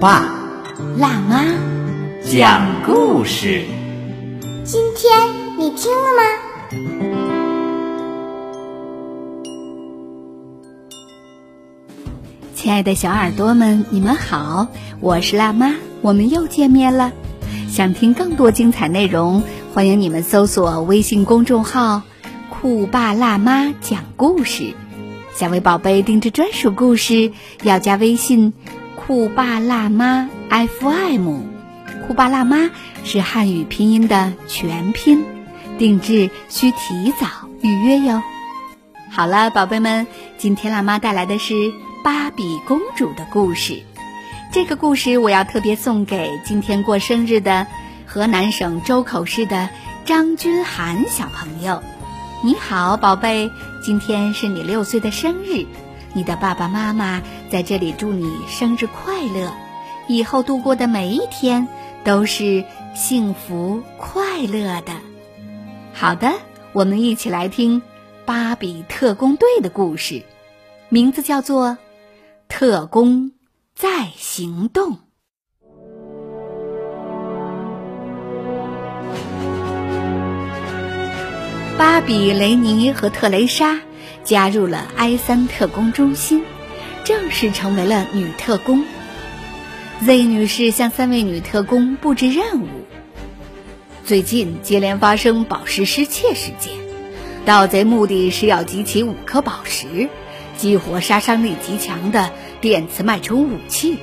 爸辣妈，讲故事。今天你听了吗？亲爱的小耳朵们，你们好，我是辣妈，我们又见面了。想听更多精彩内容，欢迎你们搜索微信公众号“酷爸辣妈讲故事”。想为宝贝定制专属故事，要加微信“酷爸辣妈 FM”。酷爸辣妈是汉语拼音的全拼，定制需提早预约哟。好了，宝贝们，今天辣妈带来的是芭比公主的故事。这个故事我要特别送给今天过生日的河南省周口市的张君涵小朋友。你好，宝贝，今天是你六岁的生日，你的爸爸妈妈在这里祝你生日快乐，以后度过的每一天都是幸福快乐的。好的，我们一起来听芭比特工队的故事，名字叫做《特工在行动》。芭比、雷尼和特蕾莎加入了埃森特工中心，正式成为了女特工。Z 女士向三位女特工布置任务。最近接连发生宝石失窃事件，盗贼目的是要集齐五颗宝石，激活杀伤力极强的电磁脉冲武器。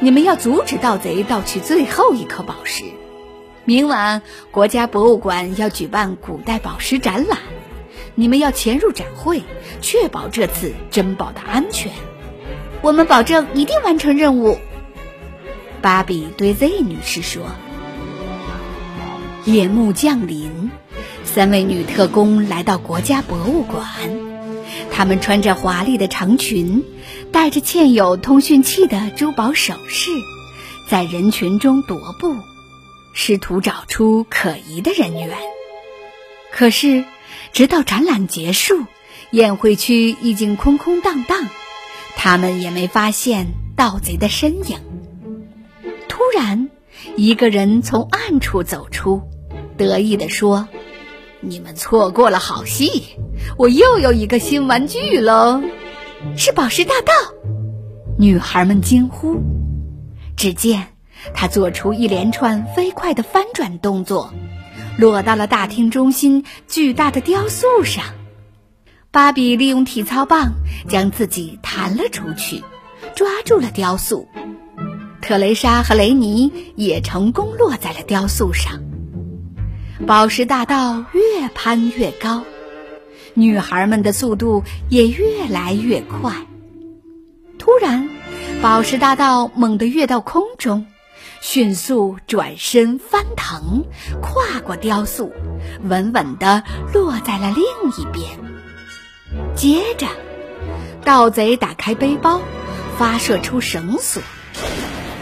你们要阻止盗贼盗取最后一颗宝石。明晚国家博物馆要举办古代宝石展览，你们要潜入展会，确保这次珍宝的安全。我们保证一定完成任务。芭比对 Z 女士说。夜幕降临，三位女特工来到国家博物馆。她们穿着华丽的长裙，戴着嵌有通讯器的珠宝首饰，在人群中踱步，试图找出可疑的人员。可是，直到展览结束，宴会区已经空空荡荡，他们也没发现盗贼的身影。突然，一个人从暗处走出。得意地说：“你们错过了好戏，我又有一个新玩具喽！是宝石大盗！”女孩们惊呼。只见他做出一连串飞快的翻转动作，落到了大厅中心巨大的雕塑上。芭比利用体操棒将自己弹了出去，抓住了雕塑。特蕾莎和雷尼也成功落在了雕塑上。宝石大道越攀越高，女孩们的速度也越来越快。突然，宝石大道猛地跃到空中，迅速转身翻腾，跨过雕塑，稳稳地落在了另一边。接着，盗贼打开背包，发射出绳索，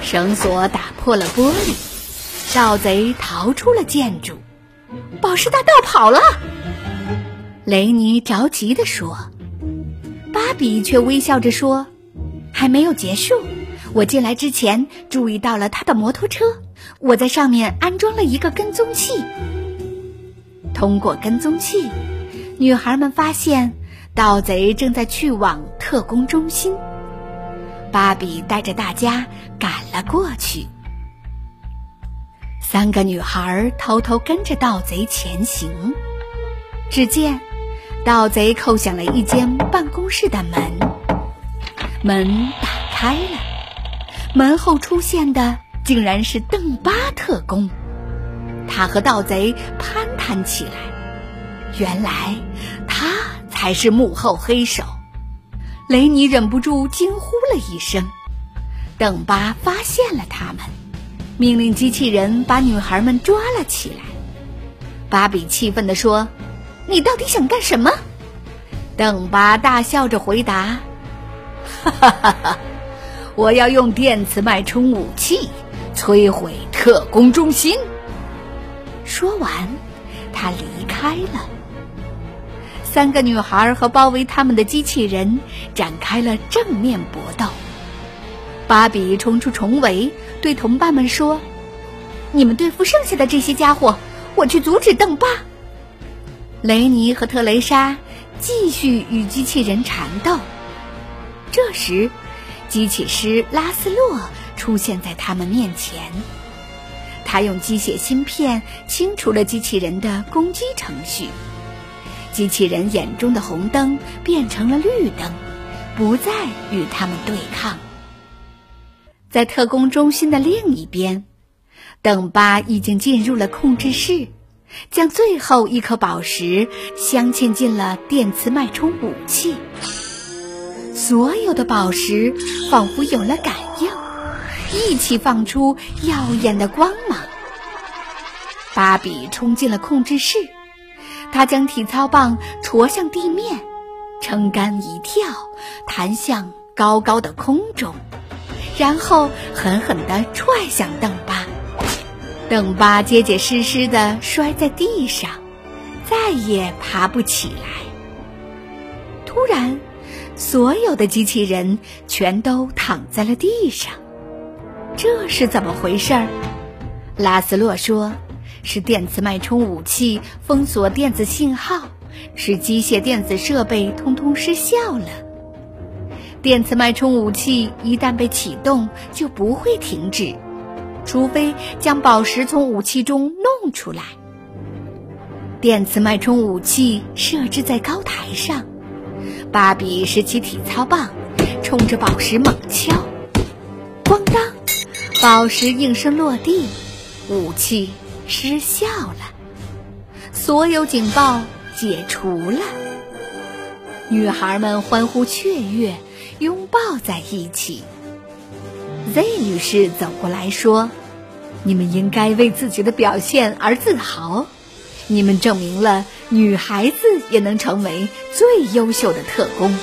绳索打破了玻璃，盗贼逃出了建筑。宝石大盗跑了，雷尼着急地说。芭比却微笑着说：“还没有结束，我进来之前注意到了他的摩托车，我在上面安装了一个跟踪器。通过跟踪器，女孩们发现盗贼正在去往特工中心。芭比带着大家赶了过去。”三个女孩偷偷跟着盗贼前行。只见，盗贼叩响了一间办公室的门，门打开了，门后出现的竟然是邓巴特工。他和盗贼攀谈起来，原来他才是幕后黑手。雷尼忍不住惊呼了一声：“邓巴发现了他们，命令机器人把女孩们抓了起来。芭比气愤地说：“你到底想干什么？”邓巴大笑着回答：“哈哈哈哈，我要用电磁脉冲武器摧毁特工中心。”说完，他离开了。三个女孩和包围他们的机器人展开了正面搏斗。芭比冲出重围，对同伴们说：“你们对付剩下的这些家伙，我去阻止邓巴。”雷尼和特蕾莎继续与机器人缠斗。这时，机器师拉斯洛出现在他们面前。他用机械芯片清除了机器人的攻击程序。机器人眼中的红灯变成了绿灯，不再与他们对抗。在特工中心的另一边，邓巴已经进入了控制室，将最后一颗宝石镶嵌进了电磁脉冲武器。所有的宝石仿佛有了感应，一起放出耀眼的光芒。芭比冲进了控制室。她将体操棒戳向地面，撑杆一跳，弹向高高的空中，然后狠狠地踹向邓巴。邓巴结结实实地摔在地上，再也爬不起来。突然，所有的机器人全都躺在了地上。这是怎么回事？拉斯洛说。是电磁脉冲武器封锁电子信号，使机械电子设备通通失效了。电磁脉冲武器一旦被启动，就不会停止，除非将宝石从武器中弄出来。电磁脉冲武器设置在高台上，芭比拾起体操棒，冲着宝石猛敲，咣当，宝石应声落地，武器。失效了，所有警报解除了。女孩们欢呼雀跃，拥抱在一起。Z 女士走过来说：“你们应该为自己的表现而自豪，你们证明了女孩子也能成为最优秀的特工。”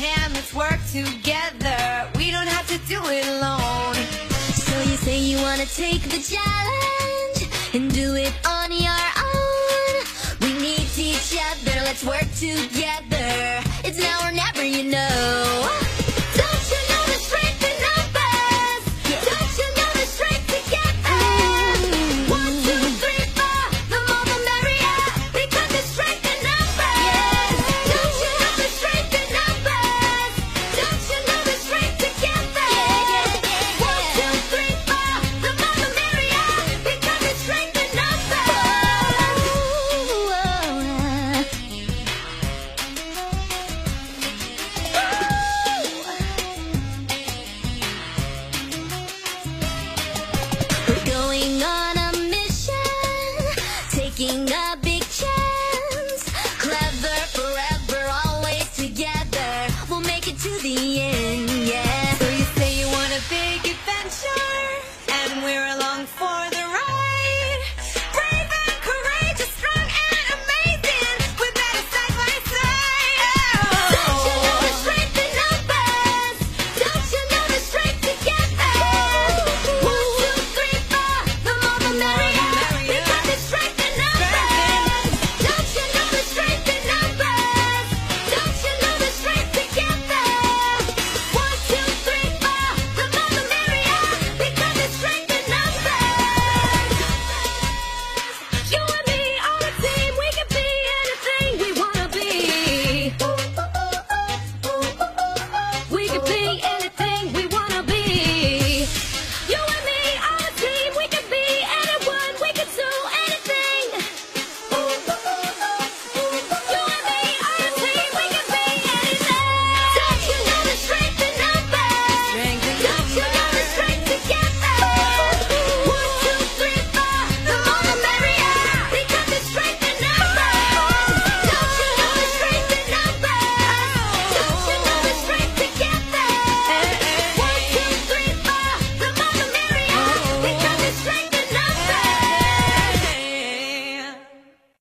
Hand, let's work together. We don't have to do it alone. So you say you wanna take the challenge and do it on your own. We need each other, let's work together. It's now or never, you know.